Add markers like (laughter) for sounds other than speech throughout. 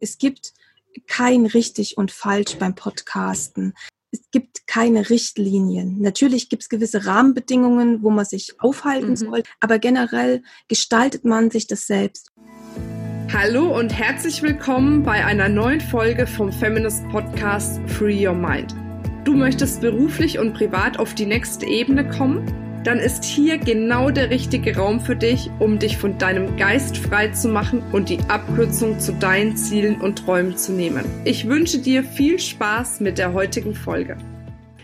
es gibt kein richtig und falsch beim Podcasten. Es gibt keine Richtlinien. Natürlich gibt es gewisse Rahmenbedingungen, wo man sich aufhalten mhm. soll, aber generell gestaltet man sich das selbst. Hallo und herzlich willkommen bei einer neuen Folge vom Feminist Podcast Free Your Mind. Du möchtest beruflich und privat auf die nächste Ebene kommen? Dann ist hier genau der richtige Raum für dich, um dich von deinem Geist frei zu machen und die Abkürzung zu deinen Zielen und Träumen zu nehmen. Ich wünsche dir viel Spaß mit der heutigen Folge.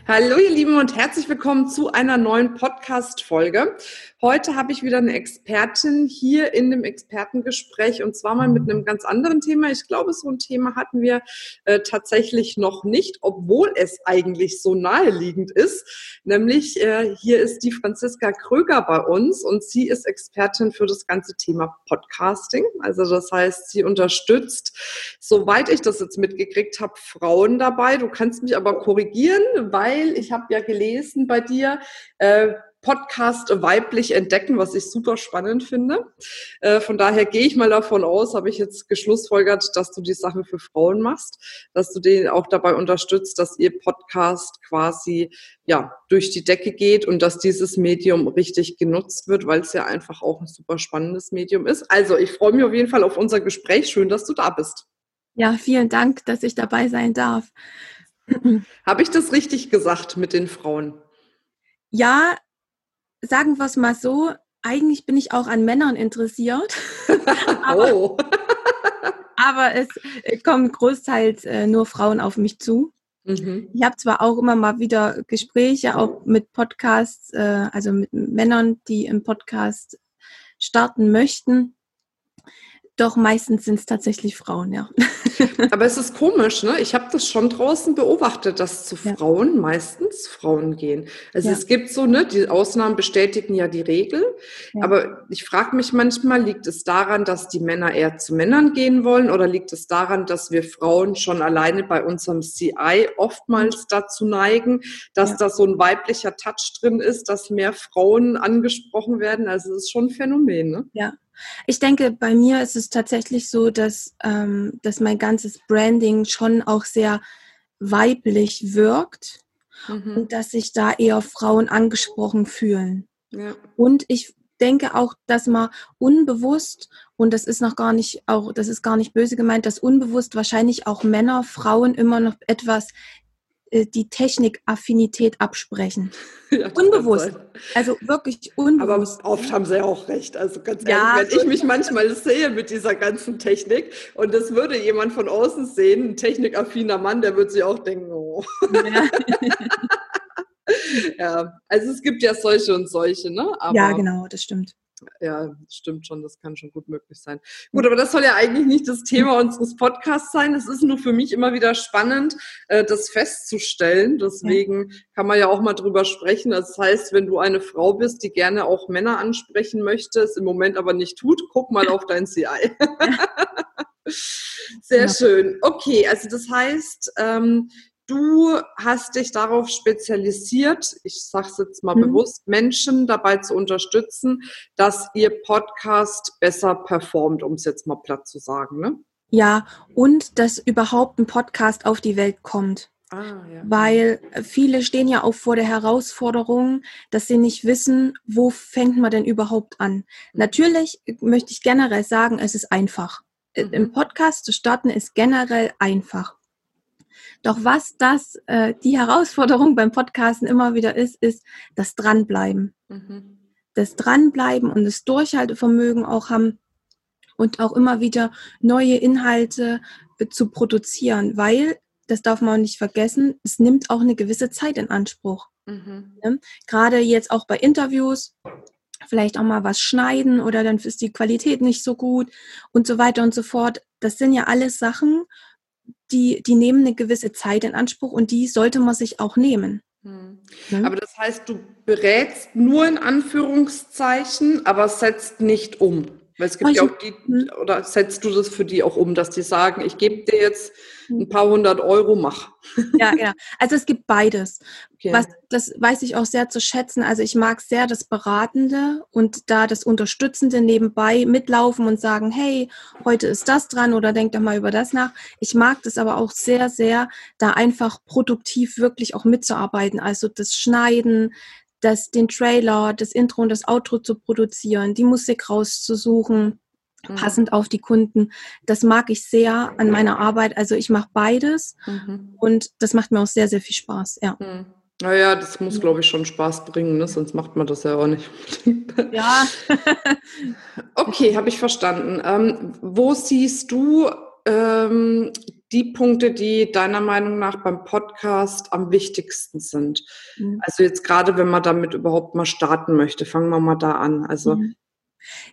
Hallo ihr Lieben und herzlich willkommen zu einer neuen Podcast-Folge. Heute habe ich wieder eine Expertin hier in dem Expertengespräch und zwar mal mit einem ganz anderen Thema. Ich glaube, so ein Thema hatten wir äh, tatsächlich noch nicht, obwohl es eigentlich so naheliegend ist. Nämlich äh, hier ist die Franziska Kröger bei uns und sie ist Expertin für das ganze Thema Podcasting. Also das heißt, sie unterstützt, soweit ich das jetzt mitgekriegt habe, Frauen dabei. Du kannst mich aber korrigieren, weil ich habe ja gelesen bei dir, äh, Podcast weiblich entdecken, was ich super spannend finde. Äh, von daher gehe ich mal davon aus, habe ich jetzt geschlussfolgert, dass du die Sache für Frauen machst, dass du den auch dabei unterstützt, dass ihr Podcast quasi ja durch die Decke geht und dass dieses Medium richtig genutzt wird, weil es ja einfach auch ein super spannendes Medium ist. Also ich freue mich auf jeden Fall auf unser Gespräch. Schön, dass du da bist. Ja, vielen Dank, dass ich dabei sein darf. Habe ich das richtig gesagt mit den Frauen? Ja, sagen wir es mal so, eigentlich bin ich auch an Männern interessiert. (laughs) aber, oh. aber es kommen großteils äh, nur Frauen auf mich zu. Mhm. Ich habe zwar auch immer mal wieder Gespräche, auch mit Podcasts, äh, also mit Männern, die im Podcast starten möchten. Doch meistens sind es tatsächlich Frauen, ja. (laughs) Aber es ist komisch, ne? Ich habe das schon draußen beobachtet, dass zu Frauen ja. meistens Frauen gehen. Also ja. es gibt so, ne, die Ausnahmen bestätigen ja die Regel. Ja. Aber ich frage mich manchmal, liegt es daran, dass die Männer eher zu Männern gehen wollen oder liegt es daran, dass wir Frauen schon alleine bei unserem CI oftmals mhm. dazu neigen, dass da so ein weiblicher Touch drin ist, dass mehr Frauen angesprochen werden? Also es ist schon ein Phänomen, ne? Ja, ich denke, bei mir ist es tatsächlich so, dass, ähm, dass mein ganzes Branding schon auch sehr weiblich wirkt mhm. und dass sich da eher Frauen angesprochen fühlen. Ja. Und ich denke auch, dass man unbewusst, und das ist noch gar nicht auch, das ist gar nicht böse gemeint, dass unbewusst wahrscheinlich auch Männer Frauen immer noch etwas die Technikaffinität absprechen. (laughs) Ja, unbewusst. Also wirklich unbewusst. Aber oft haben sie ja auch recht. Also ganz ehrlich, ja, wenn ich mich manchmal sehe mit dieser ganzen Technik und das würde jemand von außen sehen, ein technikaffiner Mann, der würde sich auch denken, oh. Ja. (laughs) ja. also es gibt ja solche und solche, ne? Aber ja, genau, das stimmt. Ja, stimmt schon, das kann schon gut möglich sein. Gut, aber das soll ja eigentlich nicht das Thema unseres Podcasts sein. Es ist nur für mich immer wieder spannend, äh, das festzustellen. Deswegen kann man ja auch mal drüber sprechen. Das heißt, wenn du eine Frau bist, die gerne auch Männer ansprechen möchte, es im Moment aber nicht tut, guck mal auf dein CI. (laughs) Sehr ja. schön. Okay, also das heißt, ähm, Du hast dich darauf spezialisiert, ich sage es jetzt mal mhm. bewusst, Menschen dabei zu unterstützen, dass ihr Podcast besser performt, um es jetzt mal platt zu sagen. Ne? Ja, und dass überhaupt ein Podcast auf die Welt kommt. Ah, ja. Weil viele stehen ja auch vor der Herausforderung, dass sie nicht wissen, wo fängt man denn überhaupt an. Natürlich möchte ich generell sagen, es ist einfach. Mhm. Im Podcast zu starten ist generell einfach. Doch was das, äh, die Herausforderung beim Podcasten immer wieder ist, ist das Dranbleiben. Mhm. Das Dranbleiben und das Durchhaltevermögen auch haben und auch immer wieder neue Inhalte äh, zu produzieren, weil, das darf man nicht vergessen, es nimmt auch eine gewisse Zeit in Anspruch. Mhm. Ne? Gerade jetzt auch bei Interviews, vielleicht auch mal was schneiden oder dann ist die Qualität nicht so gut und so weiter und so fort. Das sind ja alles Sachen, die, die nehmen eine gewisse Zeit in Anspruch und die sollte man sich auch nehmen. Hm. Aber das heißt, du berätst nur in Anführungszeichen, aber setzt nicht um. Weil es gibt ja auch die, hm. oder setzt du das für die auch um, dass die sagen, ich gebe dir jetzt hm. ein paar hundert Euro, mach. (laughs) Ja, ja. Also es gibt beides. Okay. Was, das weiß ich auch sehr zu schätzen. Also ich mag sehr das Beratende und da das Unterstützende nebenbei mitlaufen und sagen, hey, heute ist das dran oder denk doch mal über das nach. Ich mag das aber auch sehr, sehr, da einfach produktiv wirklich auch mitzuarbeiten. Also das Schneiden, das, den Trailer, das Intro und das Outro zu produzieren, die Musik rauszusuchen, mhm. passend auf die Kunden. Das mag ich sehr an meiner Arbeit. Also ich mache beides mhm. und das macht mir auch sehr, sehr viel Spaß. Ja. Mhm. Naja, das muss, glaube ich, schon Spaß bringen, ne? sonst macht man das ja auch nicht. (laughs) (laughs) ja. okay, habe ich verstanden. Ähm, wo siehst du ähm, die Punkte, die deiner Meinung nach beim Podcast am wichtigsten sind? Mhm. Also jetzt gerade, wenn man damit überhaupt mal starten möchte, fangen wir mal da an. Also mhm.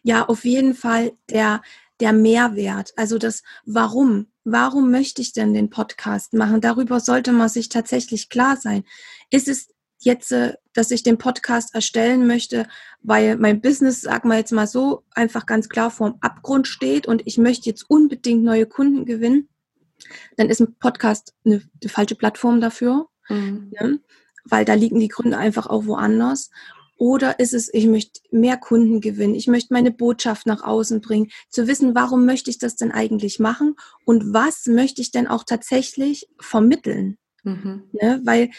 ja, auf jeden Fall der der Mehrwert, also das Warum. Warum möchte ich denn den Podcast machen? Darüber sollte man sich tatsächlich klar sein. Ist es jetzt, äh, dass ich den Podcast erstellen möchte, weil mein Business, sag mal jetzt mal so, einfach ganz klar vorm Abgrund steht und ich möchte jetzt unbedingt neue Kunden gewinnen, dann ist ein Podcast eine, eine falsche Plattform dafür, mhm. ne? weil da liegen die Gründe einfach auch woanders. Oder ist es, ich möchte mehr Kunden gewinnen, ich möchte meine Botschaft nach außen bringen, zu wissen, warum möchte ich das denn eigentlich machen und was möchte ich denn auch tatsächlich vermitteln? Mhm. Ne? Weil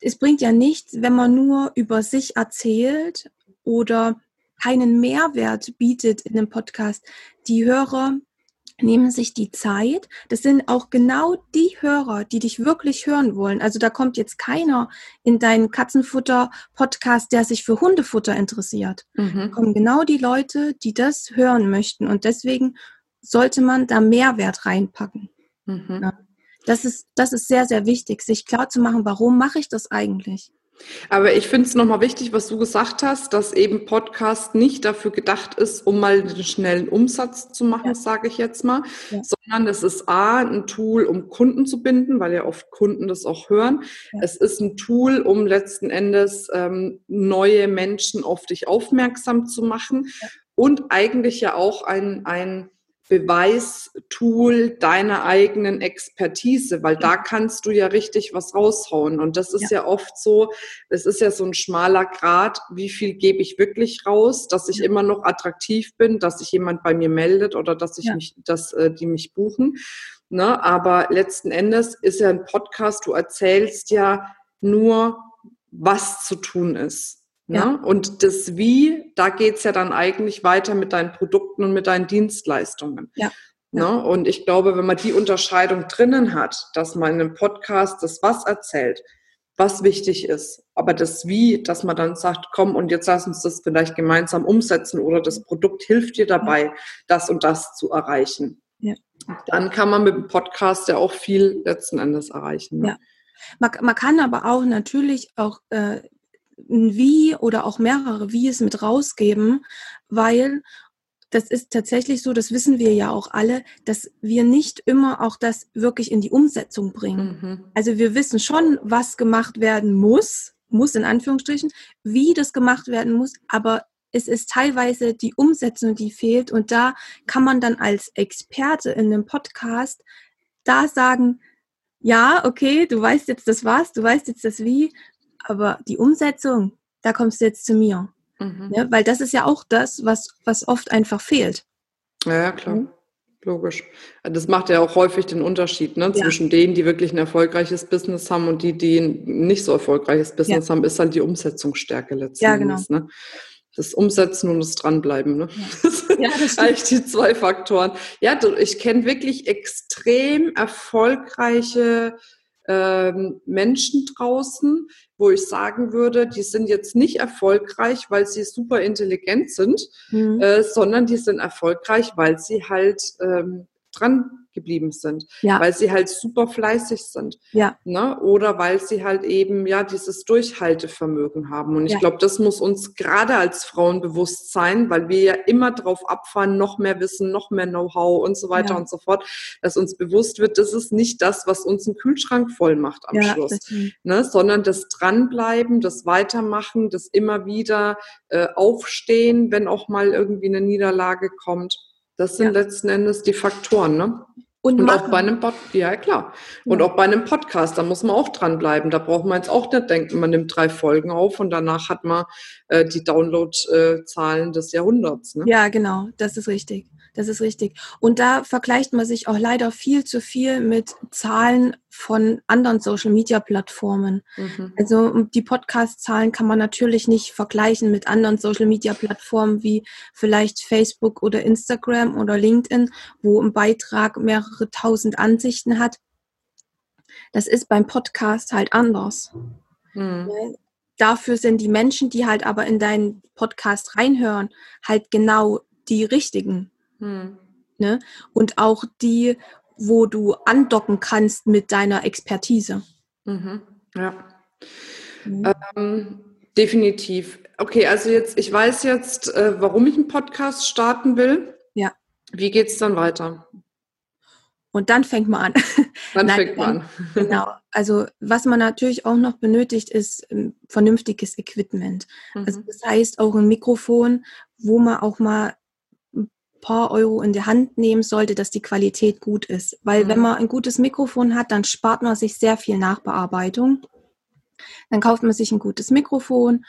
es bringt ja nichts, wenn man nur über sich erzählt oder keinen Mehrwert bietet in einem Podcast. Die Hörer nehmen sich die Zeit. Das sind auch genau die Hörer, die dich wirklich hören wollen. Also da kommt jetzt keiner in deinen Katzenfutter-Podcast, der sich für Hundefutter interessiert. Mhm. Da kommen genau die Leute, die das hören möchten. Und deswegen sollte man da Mehrwert reinpacken. Mhm. Ja. Das ist, das ist sehr, sehr wichtig, sich klar zu machen, warum mache ich das eigentlich? Aber ich finde es nochmal wichtig, was du gesagt hast, dass eben Podcast nicht dafür gedacht ist, um mal einen schnellen Umsatz zu machen, ja. sage ich jetzt mal, ja. sondern es ist A, ein Tool, um Kunden zu binden, weil ja oft Kunden das auch hören. Ja. Es ist ein Tool, um letzten Endes ähm, neue Menschen auf dich aufmerksam zu machen und eigentlich ja auch ein, ein Beweistool deiner eigenen Expertise, weil da kannst du ja richtig was raushauen. Und das ist ja, ja oft so, es ist ja so ein schmaler Grad, wie viel gebe ich wirklich raus, dass ich ja. immer noch attraktiv bin, dass sich jemand bei mir meldet oder dass ich ja. mich, dass äh, die mich buchen. Ne? Aber letzten Endes ist ja ein Podcast, du erzählst ja nur, was zu tun ist. Ja. Ne? Und das Wie, da geht's ja dann eigentlich weiter mit deinen Produkten und mit deinen Dienstleistungen. Ja. Ne? Und ich glaube, wenn man die Unterscheidung drinnen hat, dass man in einem Podcast das Was erzählt, was wichtig ist, aber das Wie, dass man dann sagt, komm und jetzt lass uns das vielleicht gemeinsam umsetzen oder das Produkt hilft dir dabei, ja. das und das zu erreichen. Ja. Dann kann man mit dem Podcast ja auch viel letzten Endes erreichen. Ne? Ja. Man, man, kann aber auch natürlich auch äh, ein Wie oder auch mehrere Wies mit rausgeben, weil das ist tatsächlich so, das wissen wir ja auch alle, dass wir nicht immer auch das wirklich in die Umsetzung bringen. Mhm. Also wir wissen schon, was gemacht werden muss, muss in Anführungsstrichen, wie das gemacht werden muss, aber es ist teilweise die Umsetzung, die fehlt und da kann man dann als Experte in einem Podcast da sagen, ja, okay, du weißt jetzt das was, du weißt jetzt das wie, aber die Umsetzung, da kommst du jetzt zu mir. Mhm. Ja, weil das ist ja auch das, was, was oft einfach fehlt. Ja, klar. Mhm. Logisch. Das macht ja auch häufig den Unterschied ne? zwischen ja. denen, die wirklich ein erfolgreiches Business haben und die, die ein nicht so erfolgreiches Business ja. haben, ist halt die Umsetzungsstärke letztendlich. Ja, genau. Ne? Das Umsetzen und das Dranbleiben. Ne? Das sind eigentlich die zwei Faktoren. Ja, ich kenne wirklich extrem erfolgreiche ähm, Menschen draußen, wo ich sagen würde, die sind jetzt nicht erfolgreich, weil sie super intelligent sind, mhm. äh, sondern die sind erfolgreich, weil sie halt ähm, dran geblieben sind, ja. weil sie halt super fleißig sind. Ja. Ne? Oder weil sie halt eben ja dieses Durchhaltevermögen haben. Und ich ja. glaube, das muss uns gerade als Frauen bewusst sein, weil wir ja immer drauf abfahren, noch mehr Wissen, noch mehr Know-how und so weiter ja. und so fort, dass uns bewusst wird, das ist nicht das, was uns einen Kühlschrank voll macht am Schluss, ne? sondern das Dranbleiben, das Weitermachen, das immer wieder äh, Aufstehen, wenn auch mal irgendwie eine Niederlage kommt. Das sind ja. letzten Endes die Faktoren, ne? Und, und auch bei einem Pod ja klar. Und ja. auch bei einem Podcast, da muss man auch dranbleiben. Da braucht man jetzt auch nicht denken, man nimmt drei Folgen auf und danach hat man äh, die Download-Zahlen des Jahrhunderts. Ne? Ja, genau, das ist richtig. Das ist richtig. Und da vergleicht man sich auch leider viel zu viel mit Zahlen von anderen Social-Media-Plattformen. Mhm. Also die Podcast-Zahlen kann man natürlich nicht vergleichen mit anderen Social-Media-Plattformen wie vielleicht Facebook oder Instagram oder LinkedIn, wo ein Beitrag mehrere tausend Ansichten hat. Das ist beim Podcast halt anders. Mhm. Dafür sind die Menschen, die halt aber in deinen Podcast reinhören, halt genau die richtigen. Hm. Ne? Und auch die, wo du andocken kannst mit deiner Expertise. Mhm. Ja. Mhm. Ähm, definitiv. Okay, also jetzt, ich weiß jetzt, äh, warum ich einen Podcast starten will. Ja. Wie geht es dann weiter? Und dann fängt man an. Dann (laughs) Nein, fängt man an. (laughs) genau. Also was man natürlich auch noch benötigt, ist ähm, vernünftiges Equipment. Also, mhm. Also das heißt auch ein Mikrofon, wo man auch mal paar Euro in die Hand nehmen sollte, dass die Qualität gut ist. Weil mhm. wenn man ein gutes Mikrofon hat, dann spart man sich sehr viel Nachbearbeitung. Dann kauft man sich ein gutes Mikrofon,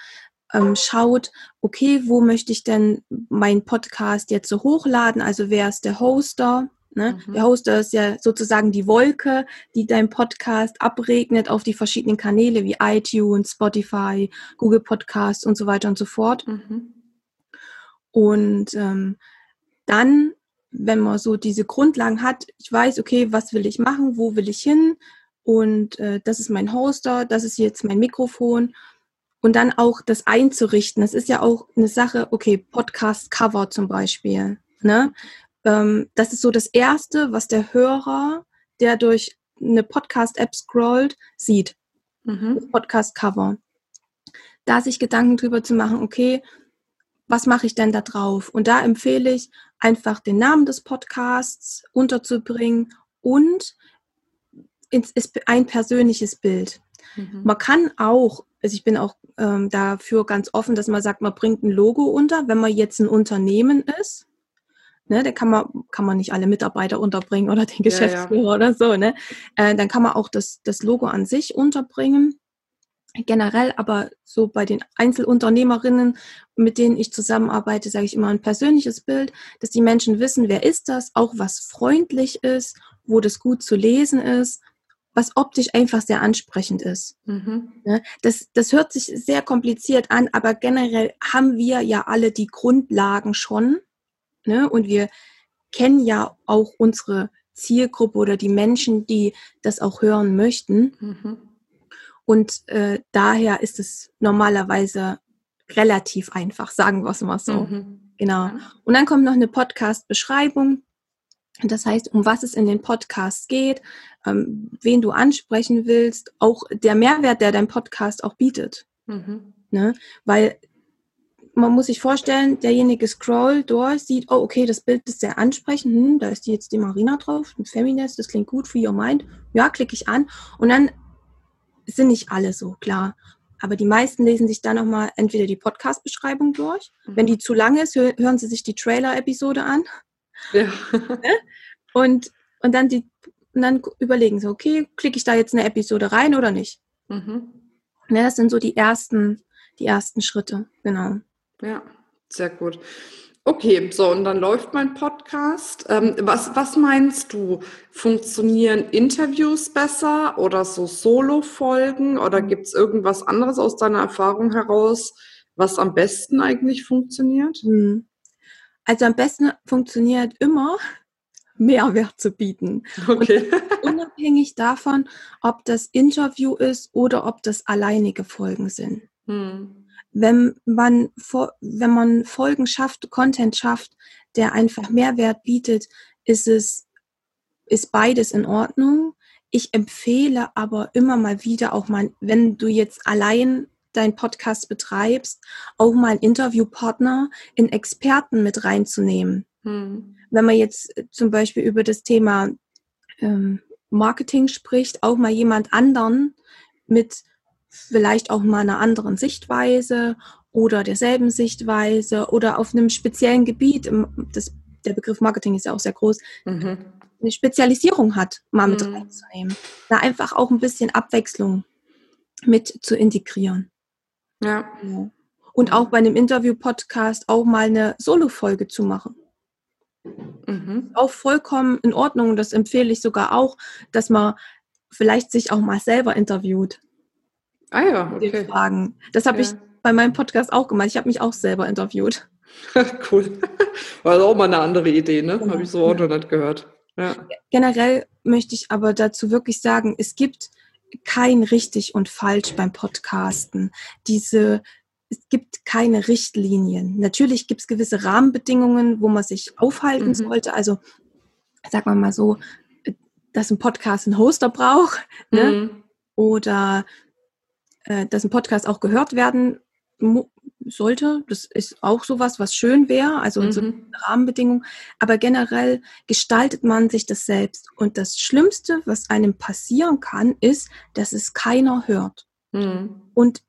ähm, schaut, okay, wo möchte ich denn meinen Podcast jetzt so hochladen? Also wer ist der Hoster? Ne? Mhm. Der Hoster ist ja sozusagen die Wolke, die dein Podcast abregnet auf die verschiedenen Kanäle wie iTunes, Spotify, Google Podcasts und so weiter und so fort. Mhm. Und ähm, dann, wenn man so diese Grundlagen hat, ich weiß, okay, was will ich machen, wo will ich hin und äh, das ist mein Hoster, das ist jetzt mein Mikrofon und dann auch das einzurichten. Das ist ja auch eine Sache, okay, Podcast-Cover zum Beispiel. Ne? Ähm, das ist so das Erste, was der Hörer, der durch eine Podcast-App scrollt, sieht. Mhm. Podcast-Cover. Da sich Gedanken drüber zu machen, okay, was mache ich denn da drauf? Und da empfehle ich einfach den Namen des Podcasts unterzubringen und ein persönliches Bild. Mhm. Man kann auch, also ich bin auch ähm, dafür ganz offen, dass man sagt, man bringt ein Logo unter, wenn man jetzt ein Unternehmen ist. Ne, da kann man, kann man nicht alle Mitarbeiter unterbringen oder den Geschäftsführer ja, ja. oder so. Ne? Äh, dann kann man auch das, das Logo an sich unterbringen generell, aber so bei den Einzelunternehmerinnen, mit denen ich zusammenarbeite, sage ich immer ein persönliches Bild, dass die Menschen wissen, wer ist das, auch was freundlich ist, wo das gut zu lesen ist, was optisch einfach sehr ansprechend ist. Mhm. Das, das hört sich sehr kompliziert an, aber generell haben wir ja alle die Grundlagen schon. Ne? Und wir kennen ja auch unsere Zielgruppe oder die Menschen, die das auch hören möchten. Mhm. Und äh, daher ist es normalerweise relativ einfach, sagen wir es mal so. Mhm. Genau. Und dann kommt noch eine Podcast-Beschreibung. Das heißt, um was es in den Podcasts geht, ähm, wen du ansprechen willst, auch der Mehrwert, der dein Podcast auch bietet. Mhm. Ne? Weil man muss sich vorstellen, derjenige scrollt durch, sieht, oh, okay, das Bild ist sehr ansprechend, hm, da ist jetzt die Marina drauf, ein Feminist, das klingt gut, für your mind. Ja, klicke ich an. Und dann es sind nicht alle so, klar. Aber die meisten lesen sich dann nochmal entweder die Podcast-Beschreibung durch. Mhm. Wenn die zu lang ist, hören sie sich die Trailer-Episode an. Ja. Ne? und, und, dann die, und dann überlegen sie, okay, klicke ich da jetzt eine Episode rein oder nicht? Mhm. Ja, ne, das sind so die ersten, die ersten Schritte, genau. Ja, sehr gut. Okay, so und dann läuft mein Podcast. Ähm, was, was meinst du? Funktionieren Interviews besser oder so Solo-Folgen oder mhm. gibt es irgendwas anderes aus deiner Erfahrung heraus, was am besten eigentlich funktioniert? Mhm. Also am besten funktioniert immer, (laughs) Mehrwert zu bieten. Okay. (laughs) (laughs) unabhängig davon, ob das Interview ist oder ob das alleinige Folgen sind. Hm wenn man, wenn man Folgen schafft, Content schafft, der einfach Mehrwert bietet, ist es ist beides in Ordnung. Ich empfehle aber immer mal wieder auch mal, wenn du jetzt allein deinen Podcast betreibst, auch mal einen Interviewpartner in Experten mit reinzunehmen. Hm. Wenn man jetzt zum Beispiel über das Thema ähm, Marketing spricht, auch mal jemand anderen mit vielleicht auch mal einer anderen Sichtweise oder derselben Sichtweise oder auf einem speziellen Gebiet. Das, der Begriff Marketing ist ja auch sehr groß. Mhm. Eine Spezialisierung hat, mal mit mhm. reinzunehmen. Da einfach auch ein bisschen Abwechslung mit zu integrieren. Ja. Und auch bei einem Interview-Podcast auch mal eine Solo-Folge zu machen. Mhm. Auch vollkommen in Ordnung. Das empfehle ich sogar auch, dass man vielleicht sich auch mal selber interviewt. Ah ja, okay. Fragen. Das habe ja. ich bei meinem Podcast auch gemacht. Ich habe mich auch selber interviewt. (laughs) cool. War auch mal eine andere Idee, ne? Genau. Habe ich so auch noch nicht gehört. Ja. Generell möchte ich aber dazu wirklich sagen, es gibt kein richtig und falsch beim Podcasten. Diese es gibt keine Richtlinien. Natürlich gibt es gewisse Rahmenbedingungen, wo man sich aufhalten mhm. sollte. Also sagen wir mal so, dass ein Podcast einen Hoster braucht ne? mhm. oder äh, dass ein Podcast auch gehört werden sollte. Das ist auch sowas, was schön wäre, also mhm. so Rahmenbedingungen. Aber generell gestaltet man sich das selbst. Und das Schlimmste, was einem passieren kann, ist, dass es keiner hört. Mhm. Und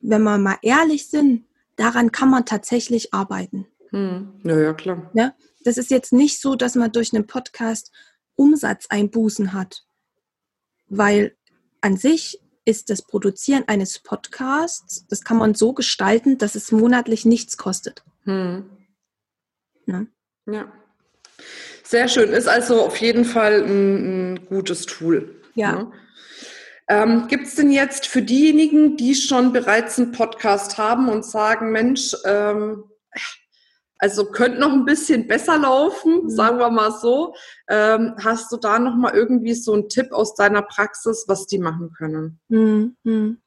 wenn wir mal ehrlich sind, daran kann man tatsächlich arbeiten. Hm. Ja, ja, klar. Ja? Das ist jetzt nicht so, dass man durch einen Podcast Umsatzeinbußen hat, weil an sich ist das Produzieren eines Podcasts, das kann man so gestalten, dass es monatlich nichts kostet. Hm. Ja. ja. Sehr schön. Ist also auf jeden Fall ein, ein gutes Tool. Ja. ja. Ähm, Gibt es denn jetzt für diejenigen, die schon bereits einen Podcast haben und sagen, Mensch, ähm, also könnte noch ein bisschen besser laufen, mhm. sagen wir mal so. Ähm, hast du da noch mal irgendwie so einen Tipp aus deiner Praxis, was die machen können? Mhm.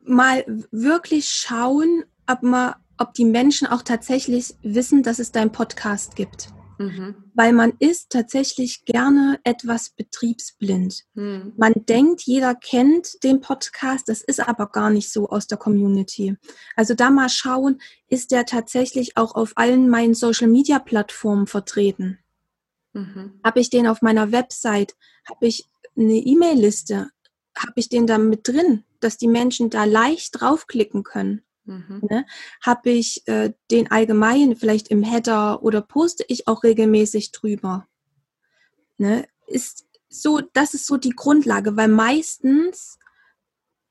Mal wirklich schauen, ob, man, ob die Menschen auch tatsächlich wissen, dass es deinen Podcast gibt. Mhm. Weil man ist tatsächlich gerne etwas betriebsblind. Mhm. Man denkt, jeder kennt den Podcast, das ist aber gar nicht so aus der Community. Also da mal schauen, ist der tatsächlich auch auf allen meinen Social-Media-Plattformen vertreten? Mhm. Habe ich den auf meiner Website? Habe ich eine E-Mail-Liste? Habe ich den da mit drin, dass die Menschen da leicht draufklicken können? Mhm. Ne? Habe ich äh, den allgemein vielleicht im Header oder poste ich auch regelmäßig drüber? Ne? Ist so, das ist so die Grundlage, weil meistens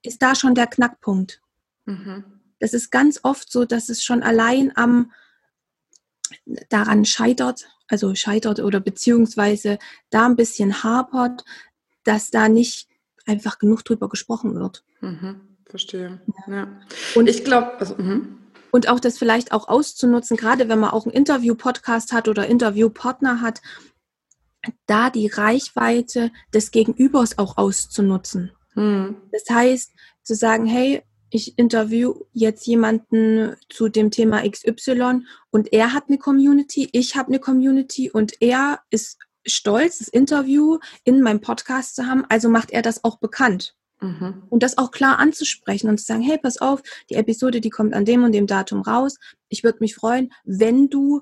ist da schon der Knackpunkt. Mhm. Das ist ganz oft so, dass es schon allein am daran scheitert, also scheitert oder beziehungsweise da ein bisschen hapert, dass da nicht einfach genug drüber gesprochen wird. Mhm verstehe. Ja. Und ich glaube, also, mhm. und auch das vielleicht auch auszunutzen, gerade wenn man auch einen Interview-Podcast hat oder Interviewpartner hat, da die Reichweite des Gegenübers auch auszunutzen. Mhm. Das heißt, zu sagen, hey, ich interview jetzt jemanden zu dem Thema XY und er hat eine Community, ich habe eine Community und er ist stolz, das Interview in meinem Podcast zu haben, also macht er das auch bekannt. Mhm. Und das auch klar anzusprechen und zu sagen, hey, pass auf, die Episode, die kommt an dem und dem Datum raus. Ich würde mich freuen, wenn du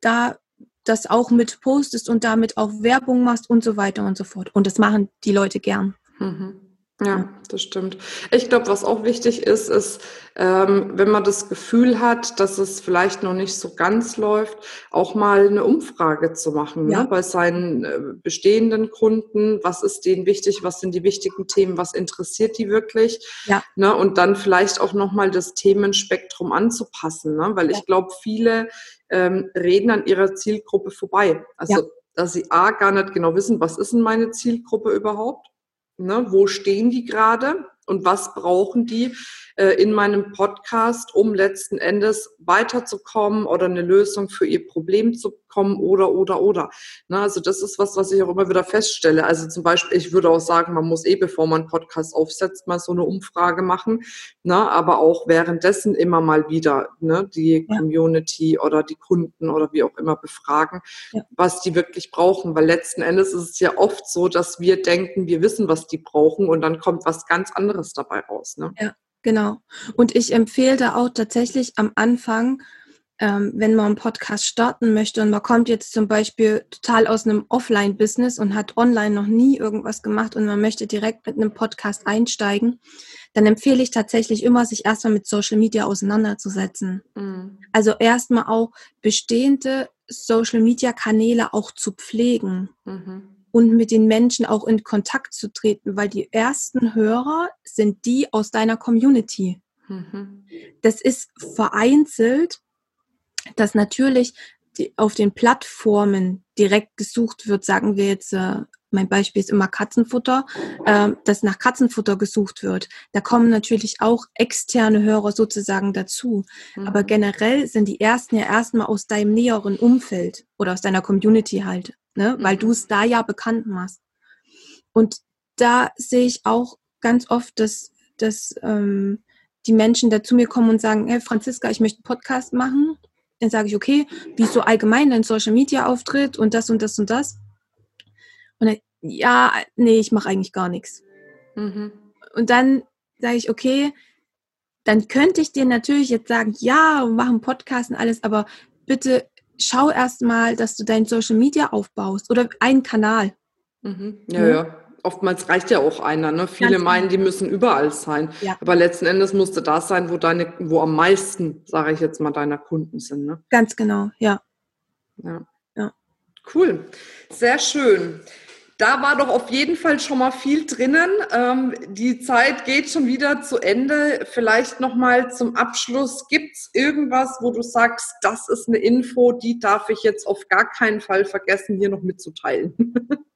da das auch mit postest und damit auch Werbung machst und so weiter und so fort. Und das machen die Leute gern. Mhm. Ja, das stimmt. Ich glaube, was auch wichtig ist, ist, ähm, wenn man das Gefühl hat, dass es vielleicht noch nicht so ganz läuft, auch mal eine Umfrage zu machen ne, ja. ne, bei seinen äh, bestehenden Kunden. Was ist denen wichtig? Was sind die wichtigen Themen? Was interessiert die wirklich? Ja. Ne, und dann vielleicht auch nochmal das Themenspektrum anzupassen, ne? weil ja. ich glaube, viele ähm, reden an ihrer Zielgruppe vorbei. Also, dass sie A, gar nicht genau wissen, was ist denn meine Zielgruppe überhaupt? Ne, wo stehen die gerade und was brauchen die äh, in meinem Podcast, um letzten Endes weiterzukommen oder eine Lösung für ihr Problem zu kommen oder, oder, oder. Na, also das ist was, was ich auch immer wieder feststelle. Also zum Beispiel, ich würde auch sagen, man muss eh, bevor man einen Podcast aufsetzt, mal so eine Umfrage machen. Na, aber auch währenddessen immer mal wieder ne, die ja. Community oder die Kunden oder wie auch immer befragen, ja. was die wirklich brauchen. Weil letzten Endes ist es ja oft so, dass wir denken, wir wissen, was die brauchen und dann kommt was ganz anderes dabei raus. Ne? Ja, genau. Und ich empfehle da auch tatsächlich am Anfang, ähm, wenn man einen Podcast starten möchte und man kommt jetzt zum Beispiel total aus einem Offline-Business und hat online noch nie irgendwas gemacht und man möchte direkt mit einem Podcast einsteigen, dann empfehle ich tatsächlich immer, sich erstmal mit Social Media auseinanderzusetzen. Mhm. Also erstmal auch bestehende Social Media Kanäle auch zu pflegen. Mhm und mit den Menschen auch in Kontakt zu treten, weil die ersten Hörer sind die aus deiner Community. Mhm. Das ist vereinzelt, dass natürlich die, auf den Plattformen direkt gesucht wird, sagen wir jetzt, äh, mein Beispiel ist immer Katzenfutter, äh, dass nach Katzenfutter gesucht wird. Da kommen natürlich auch externe Hörer sozusagen dazu. Mhm. Aber generell sind die ersten ja erstmal aus deinem näheren Umfeld oder aus deiner Community halt, ne? weil mhm. du es da ja bekannt machst. Und da sehe ich auch ganz oft, dass, dass ähm, die Menschen da zu mir kommen und sagen, hey Franziska, ich möchte einen Podcast machen. Dann sage ich, okay, wie so allgemein dein Social Media Auftritt und das und das und das. Und dann, ja, nee, ich mache eigentlich gar nichts. Mhm. Und dann sage ich, okay, dann könnte ich dir natürlich jetzt sagen, ja, wir machen Podcast und alles, aber bitte schau erst mal, dass du dein Social Media aufbaust oder einen Kanal. Mhm. Ja, ja, ja. Oftmals reicht ja auch einer. Ne? Viele Ganz meinen, genau. die müssen überall sein. Ja. Aber letzten Endes musste das sein, wo deine, wo am meisten, sage ich jetzt mal, deiner Kunden sind. Ne? Ganz genau, ja. ja. Ja. Cool. Sehr schön. Da war doch auf jeden Fall schon mal viel drinnen. Ähm, die Zeit geht schon wieder zu Ende. Vielleicht noch mal zum Abschluss. Gibt es irgendwas, wo du sagst, das ist eine Info, die darf ich jetzt auf gar keinen Fall vergessen, hier noch mitzuteilen? (laughs)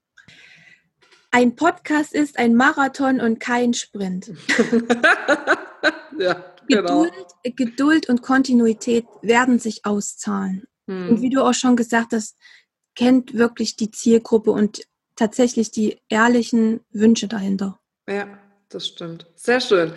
Ein Podcast ist ein Marathon und kein Sprint. (laughs) ja, genau. Geduld, Geduld, und Kontinuität werden sich auszahlen. Hm. Und wie du auch schon gesagt hast, kennt wirklich die Zielgruppe und tatsächlich die ehrlichen Wünsche dahinter. Ja, das stimmt. Sehr schön.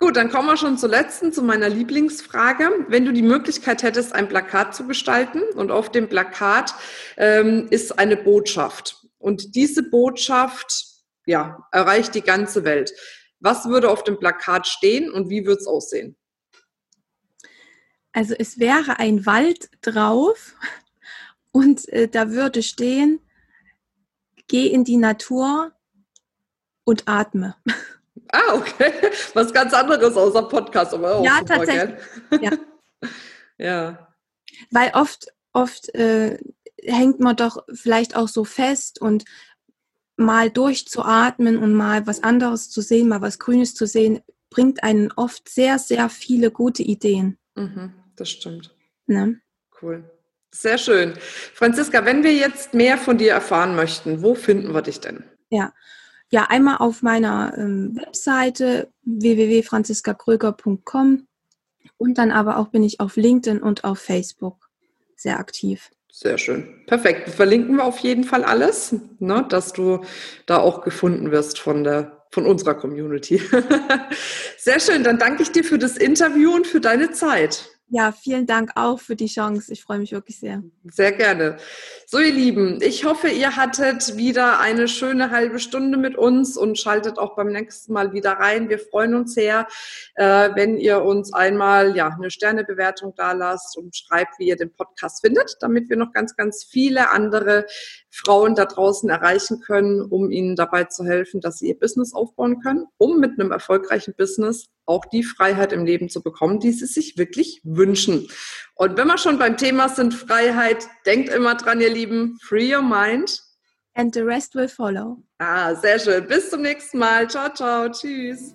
Gut, dann kommen wir schon zur letzten, zu meiner Lieblingsfrage. Wenn du die Möglichkeit hättest, ein Plakat zu gestalten und auf dem Plakat ähm, ist eine Botschaft und diese Botschaft ja, erreicht die ganze Welt. Was würde auf dem Plakat stehen und wie würde es aussehen? Also es wäre ein Wald drauf und äh, da würde stehen, geh in die Natur und atme. (laughs) Ah, okay. Was ganz anderes außer Podcast. Aber auch ja, super, tatsächlich. Ja. (laughs) ja. Weil oft, oft äh, hängt man doch vielleicht auch so fest und mal durchzuatmen und mal was anderes zu sehen, mal was Grünes zu sehen, bringt einen oft sehr, sehr viele gute Ideen. Mhm, das stimmt. Ne? Cool. Sehr schön. Franziska, wenn wir jetzt mehr von dir erfahren möchten, wo finden wir dich denn? Ja, ja einmal auf meiner ähm, Webseite www.franziskakröger.com und dann aber auch bin ich auf LinkedIn und auf Facebook sehr aktiv. Sehr schön. Perfekt. Verlinken wir auf jeden Fall alles, ne, dass du da auch gefunden wirst von der von unserer Community. (laughs) Sehr schön. Dann danke ich dir für das Interview und für deine Zeit. Ja, vielen Dank auch für die Chance. Ich freue mich wirklich sehr. Sehr gerne. So, ihr Lieben, ich hoffe, ihr hattet wieder eine schöne halbe Stunde mit uns und schaltet auch beim nächsten Mal wieder rein. Wir freuen uns sehr, äh, wenn ihr uns einmal ja eine Sternebewertung da lasst und schreibt, wie ihr den Podcast findet, damit wir noch ganz, ganz viele andere Frauen da draußen erreichen können, um ihnen dabei zu helfen, dass sie ihr Business aufbauen können, um mit einem erfolgreichen Business auch die Freiheit im Leben zu bekommen, die sie sich wirklich wünschen. Und wenn wir schon beim Thema sind, Freiheit, denkt immer dran, ihr Lieben, free your mind. And the rest will follow. Ah, sehr schön. Bis zum nächsten Mal. Ciao, ciao. Tschüss.